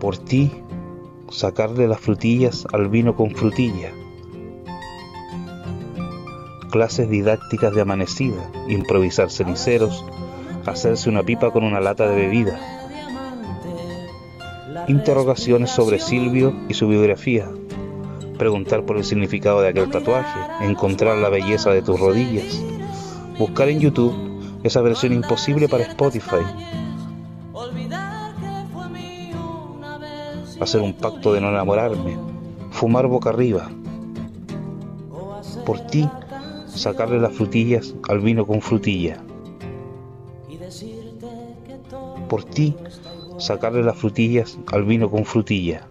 Por ti, sacarle las frutillas al vino con frutilla. Clases didácticas de amanecida, improvisar ceniceros, hacerse una pipa con una lata de bebida. Interrogaciones sobre Silvio y su biografía. Preguntar por el significado de aquel tatuaje, encontrar la belleza de tus rodillas. Buscar en YouTube esa versión imposible para Spotify. Hacer un pacto de no enamorarme. Fumar boca arriba. Por ti, sacarle las frutillas al vino con frutilla. Por ti, sacarle las frutillas al vino con frutilla.